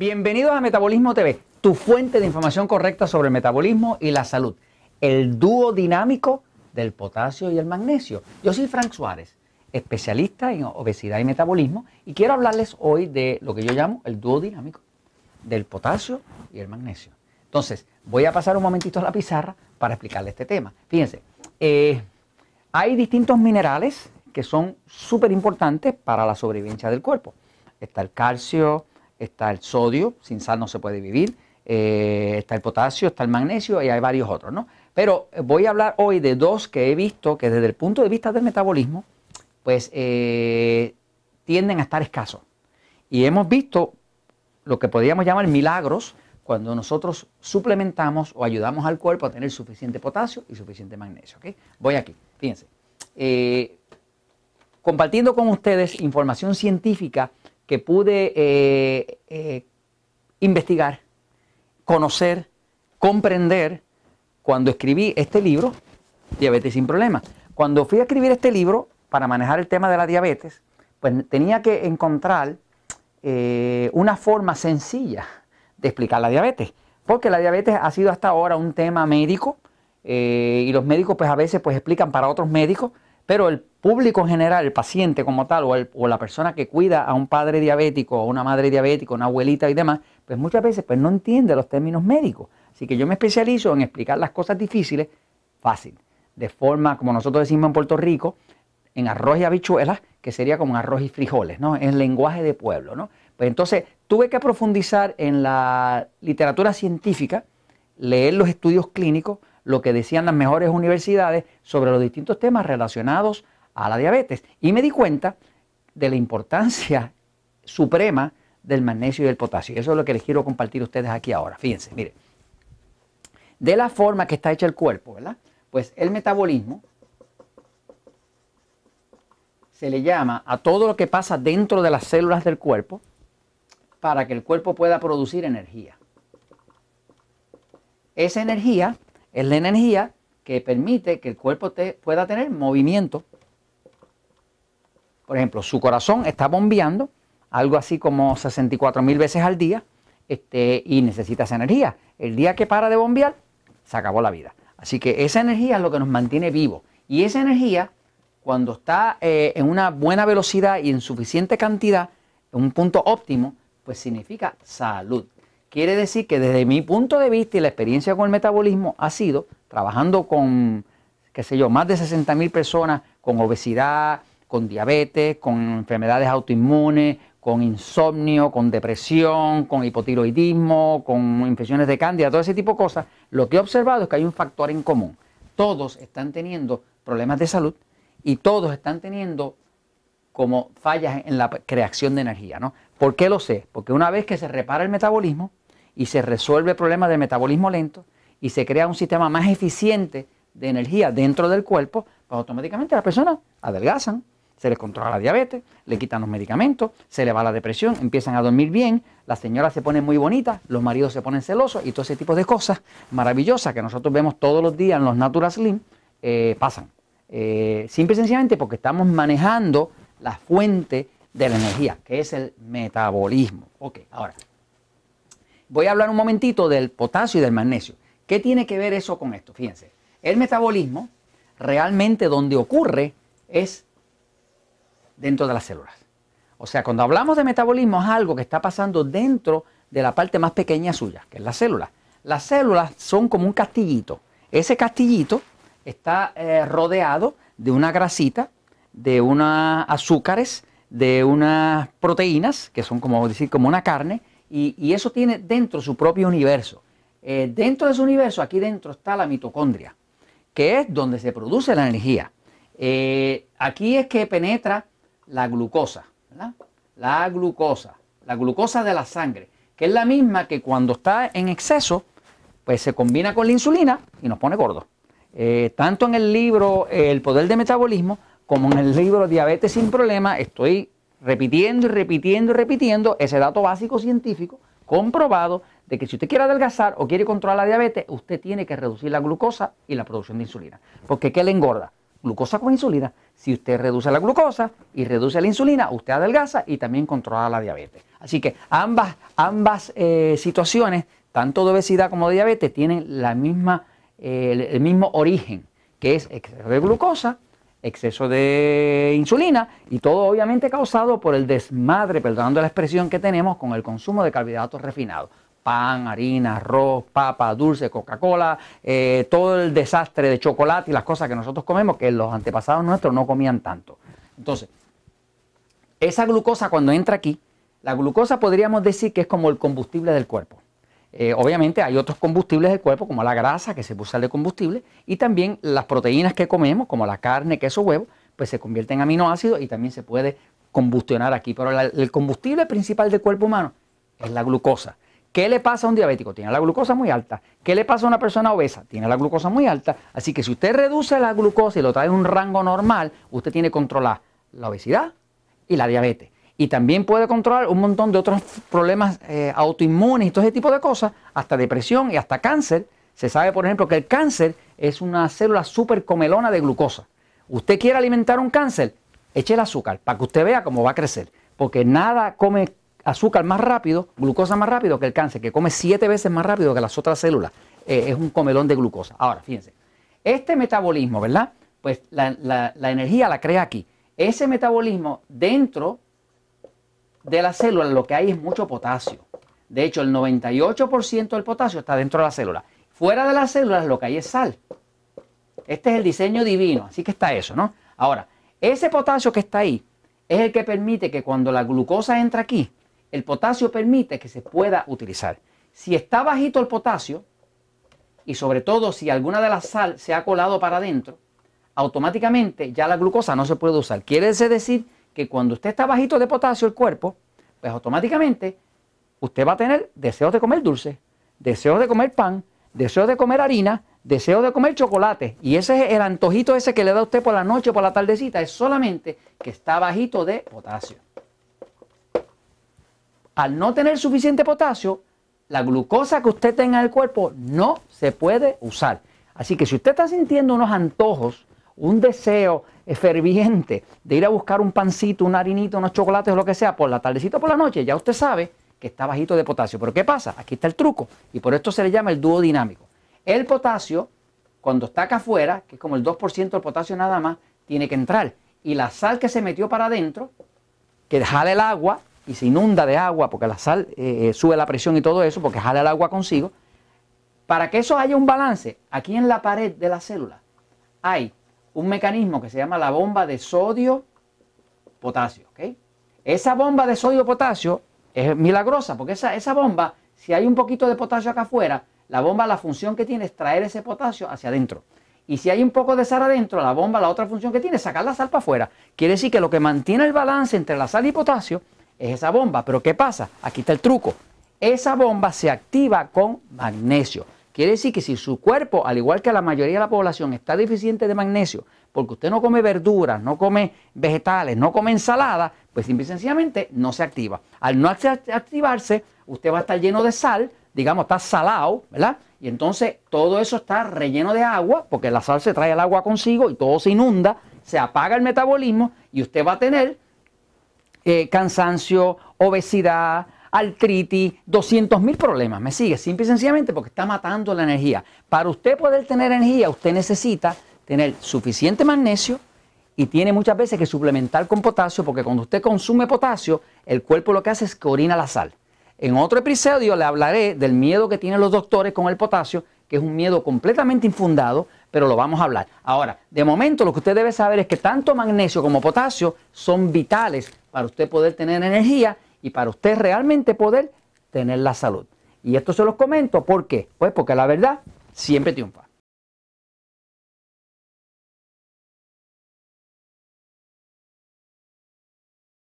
Bienvenidos a Metabolismo TV, tu fuente de información correcta sobre el metabolismo y la salud. El dúo dinámico del potasio y el magnesio. Yo soy Frank Suárez, especialista en obesidad y metabolismo, y quiero hablarles hoy de lo que yo llamo el dúo dinámico del potasio y el magnesio. Entonces, voy a pasar un momentito a la pizarra para explicarle este tema. Fíjense, eh, hay distintos minerales que son súper importantes para la sobrevivencia del cuerpo. Está el calcio, está el sodio, sin sal no se puede vivir, eh, está el potasio, está el magnesio y hay varios otros, ¿no? Pero eh, voy a hablar hoy de dos que he visto que desde el punto de vista del metabolismo, pues eh, tienden a estar escasos. Y hemos visto lo que podríamos llamar milagros cuando nosotros suplementamos o ayudamos al cuerpo a tener suficiente potasio y suficiente magnesio. ¿okay? Voy aquí, fíjense. compartiendo con ustedes información científica que pude eh, eh, investigar, conocer, comprender cuando escribí este libro, Diabetes sin Problemas. Cuando fui a escribir este libro para manejar el tema de la diabetes, pues tenía que encontrar eh, una forma sencilla de explicar la diabetes, porque la diabetes ha sido hasta ahora un tema médico y los médicos pues a veces pues explican para otros médicos, pero el público en general, el paciente como tal, o, la persona que cuida a un padre diabético, o una madre diabética, una abuelita y demás, pues muchas veces pues no entiende los términos médicos. Así que yo me especializo en explicar las cosas difíciles fácil, de forma, como nosotros decimos en Puerto Rico, en arroz y habichuelas, que sería como arroz y frijoles, ¿no? En lenguaje de pueblo, ¿no? Pues entonces tuve que profundizar en la literatura científica, leer los estudios clínicos, lo que decían las mejores universidades sobre los distintos temas relacionados a la diabetes. Y me di cuenta de la importancia suprema del magnesio y del potasio. Eso es lo que les quiero compartir a ustedes aquí ahora. Fíjense, mire. De la forma que está hecho el cuerpo, ¿verdad? Pues el metabolismo se le llama a todo lo que pasa dentro de las células del cuerpo para que el cuerpo pueda producir energía. Esa energía es la energía que permite que el cuerpo te pueda tener movimiento. Por ejemplo, su corazón está bombeando algo así como 64 mil veces al día este, y necesita esa energía. El día que para de bombear, se acabó la vida. Así que esa energía es lo que nos mantiene vivos. Y esa energía, cuando está eh, en una buena velocidad y en suficiente cantidad, en un punto óptimo, pues significa salud. Quiere decir que desde mi punto de vista y la experiencia con el metabolismo ha sido trabajando con, qué sé yo, más de 60 mil personas con obesidad, con diabetes, con enfermedades autoinmunes, con insomnio, con depresión, con hipotiroidismo, con infecciones de cándida, todo ese tipo de cosas, lo que he observado es que hay un factor en común. Todos están teniendo problemas de salud y todos están teniendo como fallas en la creación de energía. ¿no? ¿Por qué lo sé? Porque una vez que se repara el metabolismo, y se resuelve el problema del metabolismo lento y se crea un sistema más eficiente de energía dentro del cuerpo, pues automáticamente las personas adelgazan, se les controla la diabetes, le quitan los medicamentos, se le va la depresión, empiezan a dormir bien, las señoras se ponen muy bonitas, los maridos se ponen celosos y todo ese tipo de cosas maravillosas que nosotros vemos todos los días en los Natural Slim eh, pasan. Eh, simple y sencillamente porque estamos manejando la fuente de la energía, que es el metabolismo. Ok, ahora, voy a hablar un momentito del potasio y del magnesio. ¿Qué tiene que ver eso con esto? Fíjense, el metabolismo realmente donde ocurre es dentro de las células. O sea, cuando hablamos de metabolismo es algo que está pasando dentro de la parte más pequeña suya, que es la célula. Las células son como un castillito. Ese castillito está eh, rodeado de una grasita, de unas azúcares, de unas proteínas, que son como decir como una carne, y, eso tiene dentro su propio universo. Eh, dentro de su universo, aquí dentro está la mitocondria, que es donde se produce la energía. Eh, aquí es que penetra la glucosa, la glucosa, la glucosa de la sangre, que es la misma que cuando está en exceso, pues se combina con la insulina y nos pone gordos. Eh, tanto en el libro El poder del metabolismo como en el libro Diabetes sin problema, estoy repitiendo y repitiendo y repitiendo ese dato básico científico comprobado de que si usted quiere adelgazar o quiere controlar la diabetes, usted tiene que reducir la glucosa y la producción de insulina. Porque ¿qué le engorda? Glucosa con insulina. Si usted reduce la glucosa y reduce la insulina, usted adelgaza y también controla la diabetes. Así que ambas, ambas eh, situaciones, tanto de obesidad como de diabetes, tienen la misma, eh, el mismo origen, que es exceso de glucosa, exceso de insulina y todo obviamente causado por el desmadre, perdonando la expresión que tenemos, con el consumo de carbohidratos refinados pan, harina, arroz, papa, dulce, Coca-Cola, eh, todo el desastre de chocolate y las cosas que nosotros comemos que los antepasados nuestros no comían tanto. Entonces, esa glucosa cuando entra aquí, la glucosa podríamos decir que es como el combustible del cuerpo. Eh, obviamente hay otros combustibles del cuerpo, como la grasa, que se usa de combustible, y también las proteínas que comemos, como la carne, queso, huevo, pues se convierten en aminoácidos y también se puede combustionar aquí. Pero el combustible principal del cuerpo humano es la glucosa. ¿Qué le pasa a un diabético? Tiene la glucosa muy alta. ¿Qué le pasa a una persona obesa? Tiene la glucosa muy alta. Así que si usted reduce la glucosa y lo trae a un rango normal, usted tiene que controlar la obesidad y la diabetes. Y también puede controlar un montón de otros problemas eh, autoinmunes y todo ese tipo de cosas, hasta depresión y hasta cáncer. Se sabe, por ejemplo, que el cáncer es una célula súper comelona de glucosa. Usted quiere alimentar un cáncer, eche el azúcar para que usted vea cómo va a crecer. Porque nada come azúcar más rápido, glucosa más rápido que el cáncer, que come siete veces más rápido que las otras células. Eh, es un comelón de glucosa. Ahora, fíjense, este metabolismo, ¿verdad? Pues la, la energía la crea aquí. Ese metabolismo dentro de la célula lo que hay es mucho potasio. De hecho, el 98% del potasio está dentro de la célula. Fuera de las células lo que hay es sal. Este es el diseño divino, así que está eso, ¿no? Ahora, ese potasio que está ahí es el que permite que cuando la glucosa entra aquí, el potasio permite que se pueda utilizar. Si está bajito el potasio, y sobre todo si alguna de las sal se ha colado para adentro, automáticamente ya la glucosa no se puede usar. Quiere decir que cuando usted está bajito de potasio el cuerpo, pues automáticamente usted va a tener deseos de comer dulce, deseos de comer pan, deseos de comer harina, deseos de comer chocolate. Y ese es el antojito ese que le da a usted por la noche o por la tardecita, es solamente que está bajito de potasio al no tener suficiente potasio, la glucosa que usted tenga en el cuerpo no se puede usar. Así que si usted está sintiendo unos antojos, un deseo ferviente de ir a buscar un pancito, una harinita, unos chocolates o lo que sea por la tardecita o por la noche, ya usted sabe que está bajito de potasio. Pero ¿qué pasa? Aquí está el truco y por esto se le llama el dúo dinámico. El potasio, cuando está acá afuera, que es como el 2% del potasio nada más, tiene que entrar. Y la sal que se metió para adentro, que jale el agua, y se inunda de agua porque la sal eh, eh, sube la presión y todo eso porque jala el agua consigo, para que eso haya un balance, aquí en la pared de la célula hay un mecanismo que se llama la bomba de sodio-potasio. Esa bomba de sodio-potasio es milagrosa porque esa, esa bomba, si hay un poquito de potasio acá afuera, la bomba la función que tiene es traer ese potasio hacia adentro. Y si hay un poco de sal adentro, la bomba la otra función que tiene es sacar la sal para afuera. Quiere decir que lo que mantiene el balance entre la sal y potasio es esa bomba. Pero ¿qué pasa? Aquí está el truco. Esa bomba se activa con magnesio. Quiere decir que si su cuerpo, al igual que la mayoría de la población, está deficiente de magnesio, porque usted no come verduras, no come vegetales, no come ensalada, pues simple y sencillamente no se activa. Al no activarse, usted va a estar lleno de sal, digamos, está salado, ¿verdad? Y entonces todo eso está relleno de agua, porque la sal se trae el agua consigo y todo se inunda, se apaga el metabolismo y usted va a tener eh, cansancio, obesidad, artritis, 200 mil problemas. ¿Me sigue? Simple y sencillamente porque está matando la energía. Para usted poder tener energía, usted necesita tener suficiente magnesio y tiene muchas veces que suplementar con potasio porque cuando usted consume potasio, el cuerpo lo que hace es que orina la sal. En otro episodio le hablaré del miedo que tienen los doctores con el potasio, que es un miedo completamente infundado, pero lo vamos a hablar. Ahora, de momento lo que usted debe saber es que tanto magnesio como potasio son vitales para usted poder tener energía y para usted realmente poder tener la salud. Y esto se los comento, ¿por qué? Pues porque la verdad siempre triunfa.